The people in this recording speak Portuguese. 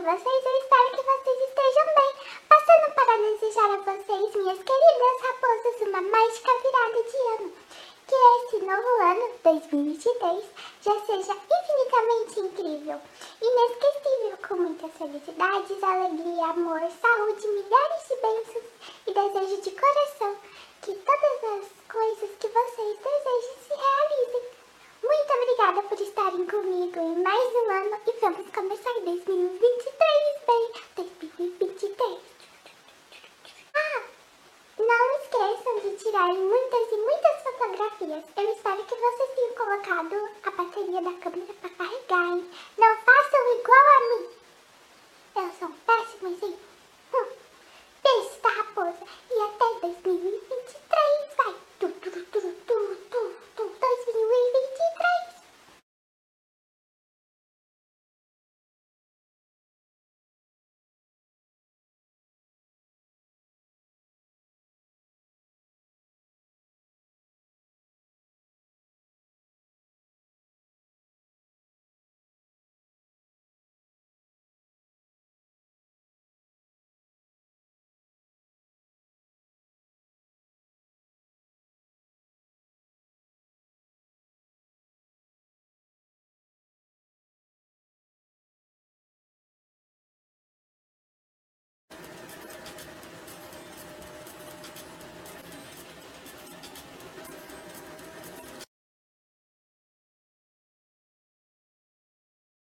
com vocês? Eu espero que vocês estejam bem. Passando para desejar a vocês, minhas queridas raposas, uma mágica virada de ano. Que esse novo ano, 2023, já seja infinitamente incrível, inesquecível, com muitas felicidades, alegria, amor, saúde, milhares de bênçãos e desejo de coração que todas as coisas que vocês desejem se realizem. Muito obrigada por estarem comigo em mais um ano e vamos começar 2023. tirar muitas e muitas fotografias. Eu espero que vocês tenham colocado a bateria da câmera para carregar, hein? Não